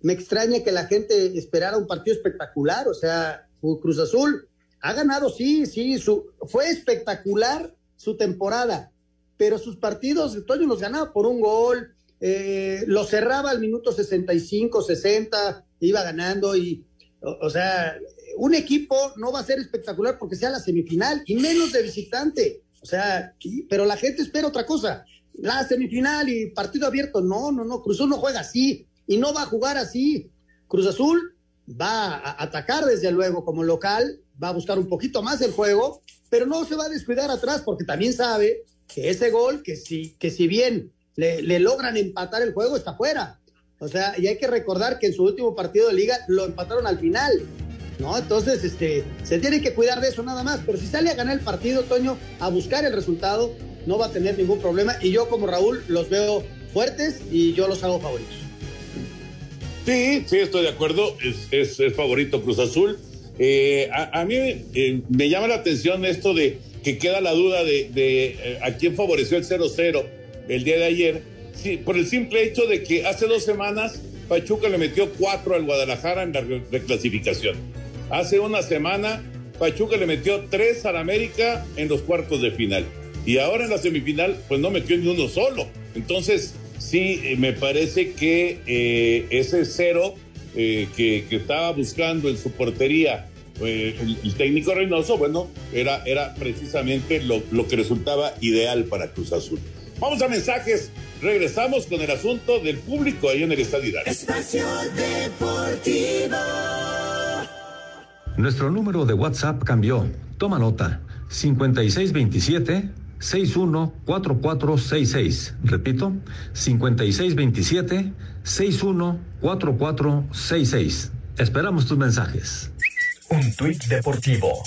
Speaker 10: Me extraña que la gente esperara un partido espectacular, o sea, Cruz Azul ha ganado, sí, sí, su, fue espectacular su temporada, pero sus partidos, Toño los ganaba por un gol, eh, lo cerraba al minuto 65, 60, iba ganando y, o, sea, un equipo no va a ser espectacular porque sea la semifinal y menos de visitante. O sea, pero la gente espera otra cosa. La semifinal y partido abierto. No, no, no. Cruz no juega así y no va a jugar así. Cruz Azul va a atacar desde luego como local, va a buscar un poquito más el juego, pero no se va a descuidar atrás porque también sabe que ese gol, que si, que si bien le, logran empatar el juego, está fuera. O sea, y hay que recordar que en su último partido de liga lo empataron al final. ¿no? Entonces, este, se tiene que cuidar de eso nada más. Pero si sale a ganar el partido, Toño, a buscar el resultado, no va a tener ningún problema. Y yo, como Raúl, los veo fuertes y yo los hago favoritos.
Speaker 8: Sí, sí, estoy de acuerdo. Es, es, favorito Cruz Azul. Eh, a, mí eh, me llama la atención esto de que queda la duda de, eh, a quién favoreció el 0-0 el día de ayer. Por el simple hecho de que hace dos semanas Pachuca le metió cuatro al Guadalajara en la reclasificación. Hace una semana Pachuca le metió tres al América en los cuartos de final. Y ahora en la semifinal, pues no metió ni uno solo. Entonces, sí, eh, me parece que eh, ese cero eh, que, estaba buscando en su portería el, técnico Reynoso, bueno, era, era precisamente lo, que resultaba ideal para Cruz Azul. Vamos a mensajes. Regresamos con el asunto del público ahí en el Estadio
Speaker 13: Espacio Deportivo.
Speaker 14: Nuestro número de WhatsApp cambió. Toma nota. 5627 614466. Repito, 5627 614466. Esperamos tus mensajes.
Speaker 15: Un tuit deportivo.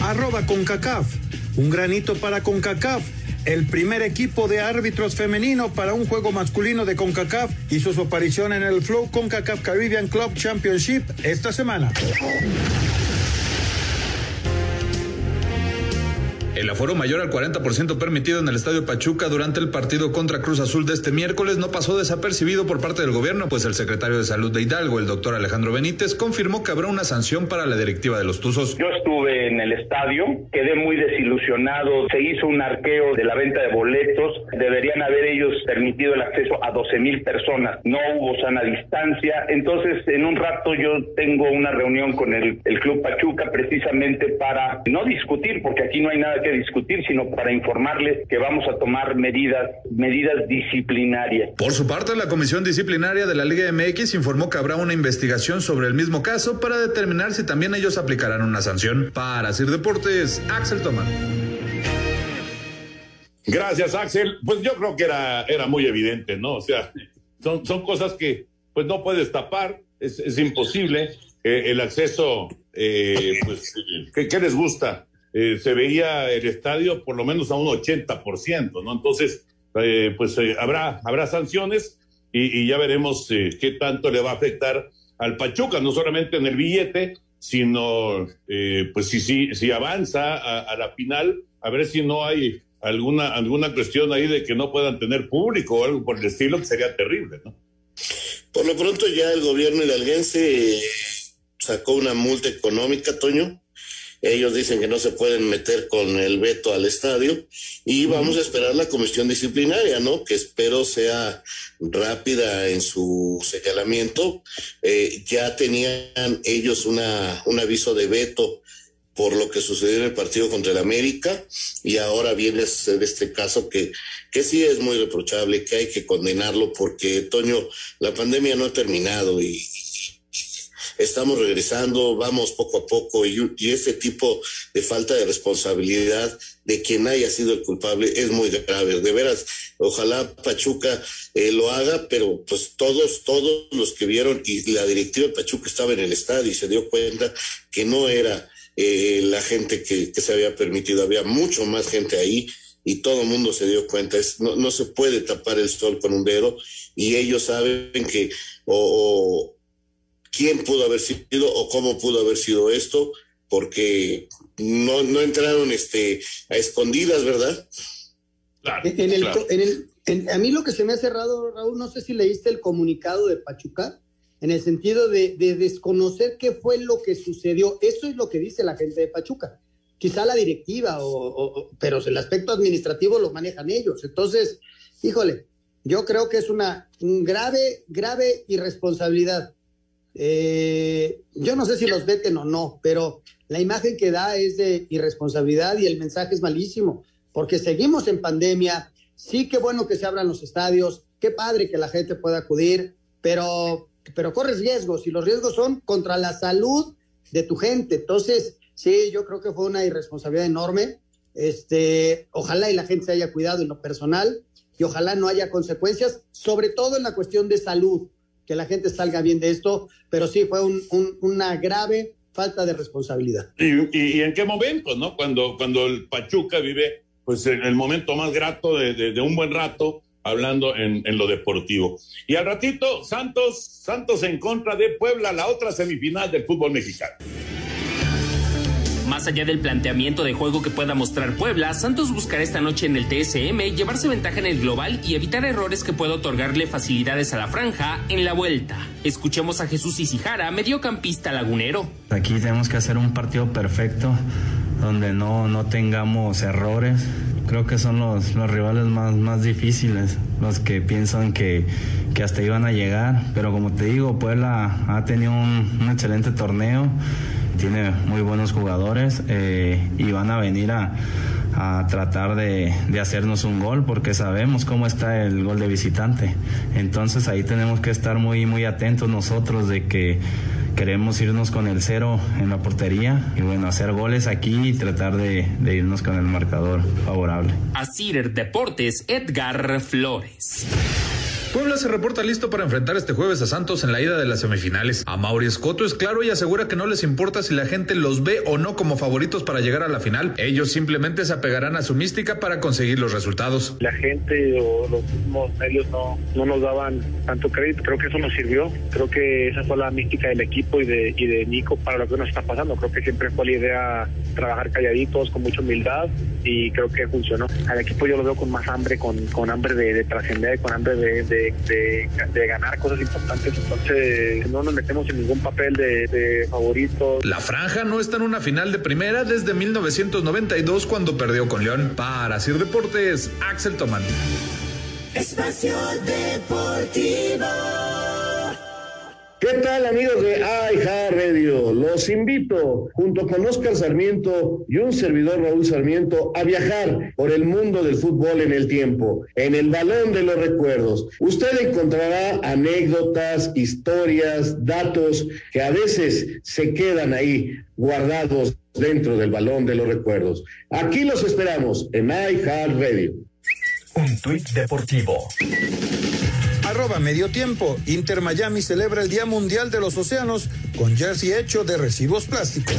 Speaker 1: Arroba CONCACAF. Un granito para CONCACAF. El primer equipo de árbitros femenino para un juego masculino de CONCACAF hizo su aparición en el Flow CONCACAF Caribbean Club Championship esta semana.
Speaker 11: El aforo mayor al 40% permitido en el Estadio Pachuca durante el partido contra Cruz Azul de este miércoles no pasó desapercibido por parte del gobierno, pues el secretario de Salud de Hidalgo, el doctor Alejandro Benítez, confirmó que habrá una sanción para la directiva de los Tuzos.
Speaker 27: Yo estuve en el estadio, quedé muy desilusionado, se hizo un arqueo de la venta de boletos, deberían haber ellos permitido el acceso a 12 mil personas, no hubo sana distancia, entonces en un rato yo tengo una reunión con el, el Club Pachuca precisamente para no discutir, porque aquí no hay nada que discutir, sino para informarles que vamos a tomar medidas, medidas disciplinarias.
Speaker 11: Por su parte, la Comisión Disciplinaria de la Liga MX informó que habrá una investigación sobre el mismo caso para determinar si también ellos aplicarán una sanción. Para Sir Deportes, Axel Tomán.
Speaker 8: Gracias, Axel. Pues yo creo que era, era muy evidente, ¿no? O sea, son, son cosas que pues no puedes tapar, es, es imposible. Eh, el acceso, eh, pues, ¿qué, les gusta? Eh, se veía el estadio por lo menos a un 80%, ¿no? Entonces, eh, pues eh, habrá, habrá sanciones y, ya veremos qué tanto le va a afectar al Pachuca, no solamente en el billete, sino pues si, si, si avanza a, la final, a ver si no hay alguna, alguna cuestión ahí de que no puedan tener público o algo por el estilo, que sería terrible, ¿no?
Speaker 9: Por lo pronto ya el gobierno hidalguense sacó una multa económica, Toño, ellos dicen que no se pueden meter con el veto al estadio y vamos a esperar la comisión disciplinaria, ¿no? Que espero sea rápida en su señalamiento. Eh, ya tenían ellos una, un aviso de veto por lo que sucedió en el partido contra el América y ahora viene a ser este caso que, que sí es muy reprochable, que hay que condenarlo porque, Toño, la pandemia no ha terminado y, estamos regresando, vamos poco a poco y, y ese tipo de falta de responsabilidad de quien haya sido el culpable es muy grave. De veras, ojalá Pachuca eh, lo haga, pero pues todos, todos los que vieron y la directiva de Pachuca estaba en el estadio y se dio cuenta que no era eh, la gente que, se había permitido, había mucho más gente ahí y todo el mundo se dio cuenta. Es, no, no se puede tapar el sol con un dedo y ellos saben que o, quién pudo haber sido o cómo pudo haber sido esto, porque no, no entraron este, a escondidas, ¿verdad?
Speaker 10: en, el, en el, a mí lo que se me ha cerrado, Raúl, no sé si leíste el comunicado de Pachuca, en el sentido de, de desconocer qué fue lo que sucedió. Eso es lo que dice la gente de Pachuca. Quizá la directiva, o, pero el aspecto administrativo lo manejan ellos. Entonces, híjole, yo creo que es una un grave, grave irresponsabilidad. Eh, yo no sé si los veten o no, pero la imagen que da es de irresponsabilidad y el mensaje es malísimo, porque seguimos en pandemia. Sí, qué bueno que se abran los estadios, qué padre que la gente pueda acudir, pero, pero corres riesgos y los riesgos son contra la salud de tu gente. Entonces, sí, yo creo que fue una irresponsabilidad enorme. Este, ojalá y la gente se haya cuidado en lo personal y ojalá no haya consecuencias, sobre todo en la cuestión de salud, que la gente salga bien de esto, pero sí fue una grave falta de responsabilidad.
Speaker 8: ¿Y, en qué momento, no? Cuando, cuando el Pachuca vive, pues, el momento más grato de, un buen rato, hablando en, en, lo deportivo. Y al ratito, Santos, Santos en contra de Puebla, la otra semifinal del fútbol mexicano.
Speaker 19: Más allá del planteamiento de juego que pueda mostrar Puebla, Santos buscará esta noche en el TSM llevarse ventaja en el global y evitar errores que pueda otorgarle facilidades a la franja en la vuelta. Escuchemos a Jesús Isijara, mediocampista lagunero.
Speaker 28: Aquí tenemos que hacer un partido perfecto donde no, no tengamos errores. Creo que son los, los rivales más, más difíciles, los que piensan que, que hasta iban a llegar. Pero como te digo, Puebla ha tenido un, un excelente torneo tiene muy buenos jugadores eh, y van a venir a, tratar de, hacernos un gol porque sabemos cómo está el gol de visitante. Entonces ahí tenemos que estar muy, muy atentos nosotros de que queremos irnos con el cero en la portería y bueno, hacer goles aquí y tratar de, de irnos con el marcador favorable.
Speaker 19: Asir Deportes, Edgar Flores.
Speaker 11: Puebla se reporta listo para enfrentar este jueves a Santos en la ida de las semifinales. A Mauri Escoto es claro y asegura que no les importa si la gente los ve o no como favoritos para llegar a la final. Ellos simplemente se apegarán a su mística para conseguir los resultados.
Speaker 29: La gente o los mismos medios no, no nos daban tanto crédito. Creo que eso nos sirvió. Creo que esa fue la mística del equipo y de, y de Nico para lo que nos está pasando. Creo que siempre fue la idea trabajar calladitos, con mucha humildad y creo que funcionó. Al equipo yo lo veo con más hambre, con, con hambre de, de trascender, con hambre de de, ganar cosas importantes. Entonces, no nos metemos en ningún papel de, de favorito.
Speaker 11: La franja no está en una final de primera desde 1992 cuando perdió con León. Para Sir Deportes, Axel Tomán.
Speaker 13: Espacio Deportivo.
Speaker 21: ¿Qué tal amigos de iHeart Radio? Los invito, junto con Oscar Sarmiento y un servidor Raúl Sarmiento, a viajar por el mundo del fútbol en el tiempo, en el balón de los recuerdos. Usted encontrará anécdotas, historias, datos que a veces se quedan ahí guardados dentro del balón de los recuerdos. Aquí los esperamos en iHeart Radio.
Speaker 15: Un tuit deportivo
Speaker 1: Arroba medio tiempo. Inter Miami celebra el Día Mundial de los Océanos con jersey hecho de residuos plásticos.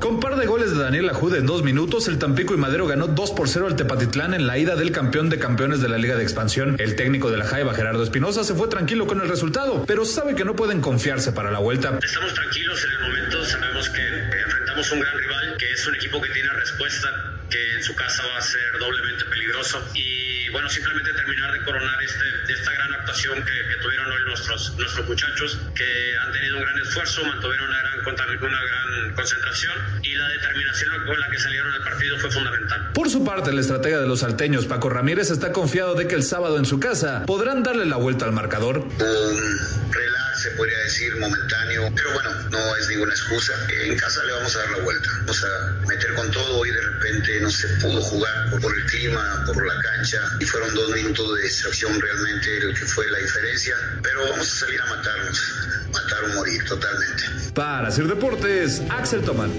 Speaker 11: Con par de goles de Daniel Ajude en dos minutos, el Tampico y Madero ganó 2 por 0 al Tepatitlán en la ida del campeón de campeones de la Liga de Expansión. El técnico de la Jaiba, Gerardo Espinosa, se fue tranquilo con el resultado, pero sabe que no pueden confiarse para la vuelta.
Speaker 30: Estamos tranquilos en el momento, sabemos que enfrentamos un gran rival, que es un equipo que tiene respuesta que en su casa va a ser doblemente peligroso. Y bueno, simplemente terminar de coronar este, esta gran actuación que, tuvieron hoy nuestros, nuestros muchachos, que han tenido un gran esfuerzo, mantuvieron una gran, una gran concentración y la determinación con la que salieron al partido fue fundamental.
Speaker 11: Por su parte, el estratega de los salteños, Paco Ramírez, está confiado de que el sábado en su casa podrán darle la vuelta al marcador.
Speaker 31: Um, relax, se podría decir, momentáneo, pero bueno, no es ninguna excusa. En casa le vamos a dar la vuelta, vamos a meter con todo y de repente no se pudo jugar por, el clima, por la cancha y fueron dos minutos de distracción realmente el que fue la diferencia, pero vamos a salir a matarnos, matar o morir totalmente.
Speaker 11: Para hacer deportes, Axel Tomán.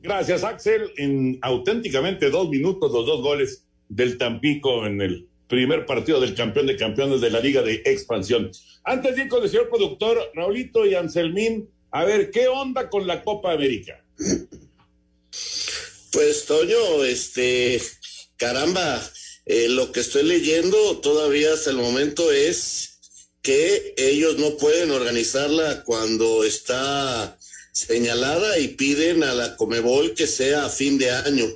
Speaker 8: Gracias, Axel. En auténticamente dos minutos, los dos goles del Tampico en el primer partido del campeón de campeones de la Liga de Expansión. Antes de ir con el señor productor, Raulito y Anselmín, a ver, ¿qué onda con la Copa América?
Speaker 9: Pues, Toño, este, caramba, eh, lo que estoy leyendo todavía hasta el momento es que ellos no pueden organizarla cuando está señalada y piden a la Comebol que sea a fin de año.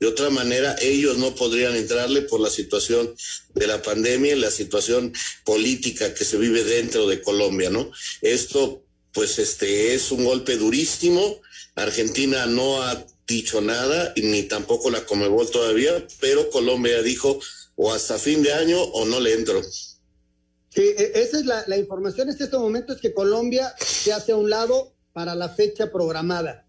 Speaker 9: De otra manera, ellos no podrían entrarle por la situación de la pandemia y la situación política que se vive dentro de Colombia, ¿no? Esto, pues, este, es un golpe durísimo. Argentina no ha dicho nada, ni tampoco la Comebol todavía, pero Colombia dijo o hasta fin de año o no le entro.
Speaker 10: Sí, e, esa es la, la información en este momento, es que Colombia se hace a un lado para la fecha programada,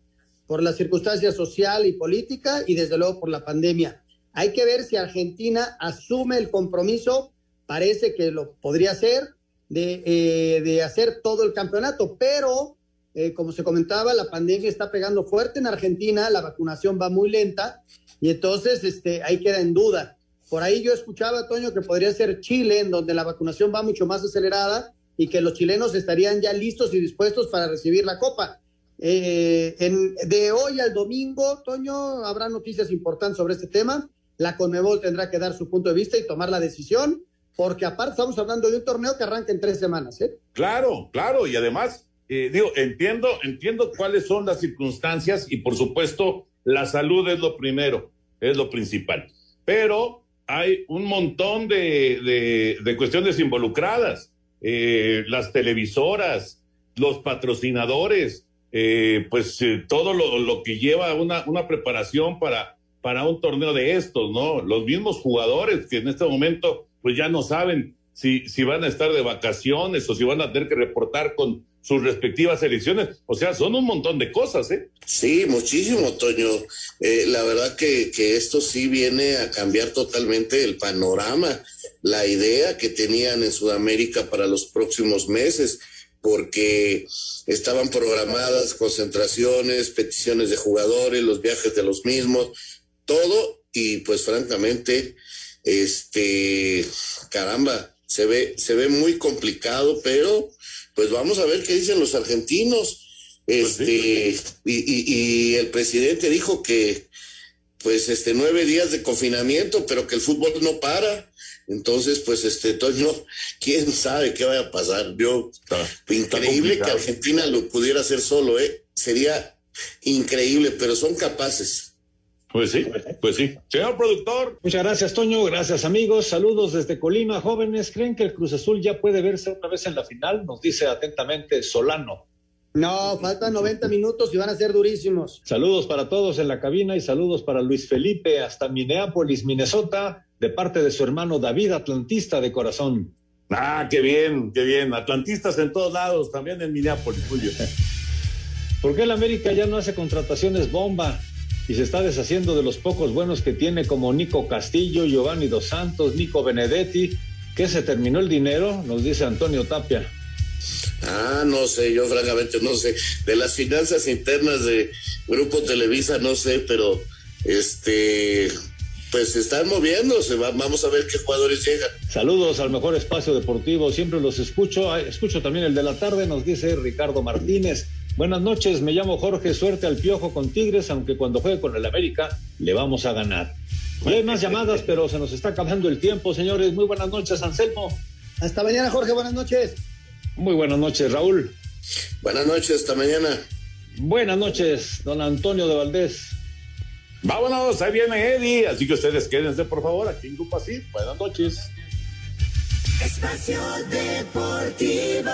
Speaker 10: por la circunstancia social y política y desde luego por la pandemia. Hay que ver si Argentina asume el compromiso, parece que lo podría hacer, de, eh, de hacer todo el campeonato, pero eh, como se comentaba, la pandemia está pegando fuerte en Argentina, la vacunación va muy lenta y entonces este, ahí queda en duda. Por ahí yo escuchaba, Toño, que podría ser Chile, en donde la vacunación va mucho más acelerada y que los chilenos estarían ya listos y dispuestos para recibir la copa. Eh, en, de hoy al domingo, Toño, habrá noticias importantes sobre este tema. La Conmebol tendrá que dar su punto de vista y tomar la decisión, porque aparte estamos hablando de un torneo que arranca en tres semanas. ¿eh?
Speaker 8: Claro, claro, y además, eh, digo, entiendo, entiendo cuáles son las circunstancias y por supuesto la salud es lo primero, es lo principal. Pero hay un montón de, de, cuestiones involucradas, eh, las televisoras, los patrocinadores, eh, pues eh, todo lo, lo, que lleva una, una preparación para, para un torneo de estos, ¿no? Los mismos jugadores que en este momento pues ya no saben si, si van a estar de vacaciones o si van a tener que reportar con sus respectivas elecciones. O sea, son un montón de cosas, ¿eh?
Speaker 9: Sí, muchísimo, Toño. Eh, la verdad que, que esto sí viene a cambiar totalmente el panorama, la idea que tenían en Sudamérica para los próximos meses, porque estaban programadas concentraciones, peticiones de jugadores, los viajes de los mismos, todo, y pues francamente, este, caramba, se ve, se ve muy complicado, pero pues vamos a ver qué dicen los argentinos. Este, y, y, y, el presidente dijo que, pues, este, nueve días de confinamiento, pero que el fútbol no para. Entonces, pues, este, Toño, quién sabe qué vaya a pasar. Yo, está, increíble está que Argentina lo pudiera hacer solo, ¿eh? Sería increíble, pero son capaces.
Speaker 8: Pues sí, pues sí. Señor productor.
Speaker 23: Muchas gracias, Toño. Gracias, amigos. Saludos desde Colima. Jóvenes, ¿creen que el Cruz Azul ya puede verse otra vez en la final? Nos dice atentamente Solano.
Speaker 10: No, faltan 90 minutos y van a ser durísimos.
Speaker 23: Saludos para todos en la cabina y saludos para Luis Felipe hasta Minneapolis, Minnesota, de parte de su hermano David, atlantista de corazón.
Speaker 8: Ah, qué bien, qué bien. Atlantistas en todos lados, también en Minneapolis, Julio.
Speaker 23: ¿Por qué el América ya no hace contrataciones bomba? Y se está deshaciendo de los pocos buenos que tiene como Nico Castillo, Giovanni Dos Santos, Nico Benedetti. ¿Qué se terminó el dinero? Nos dice Antonio Tapia.
Speaker 9: Ah, no sé, yo francamente no sé. De las finanzas internas de Grupo Televisa no sé, pero este pues se están moviéndose, vamos a ver qué jugadores llegan.
Speaker 23: Saludos al mejor espacio deportivo, siempre los escucho, escucho también el de la tarde, nos dice Ricardo Martínez. Buenas noches, me llamo Jorge, suerte al piojo con Tigres, aunque cuando juegue con el América le vamos a ganar. Y hay más llamadas, pero se nos está acabando el tiempo, señores. Muy buenas noches, Anselmo.
Speaker 10: Hasta mañana, Jorge, buenas noches.
Speaker 23: Muy buenas noches, Raúl.
Speaker 9: Buenas noches, hasta mañana.
Speaker 23: Buenas noches, don Antonio de Valdés.
Speaker 8: Vámonos, ahí viene Eddie, así que ustedes quédense por favor aquí en Grupo Así. Buenas noches.
Speaker 13: Espacio Deportivo.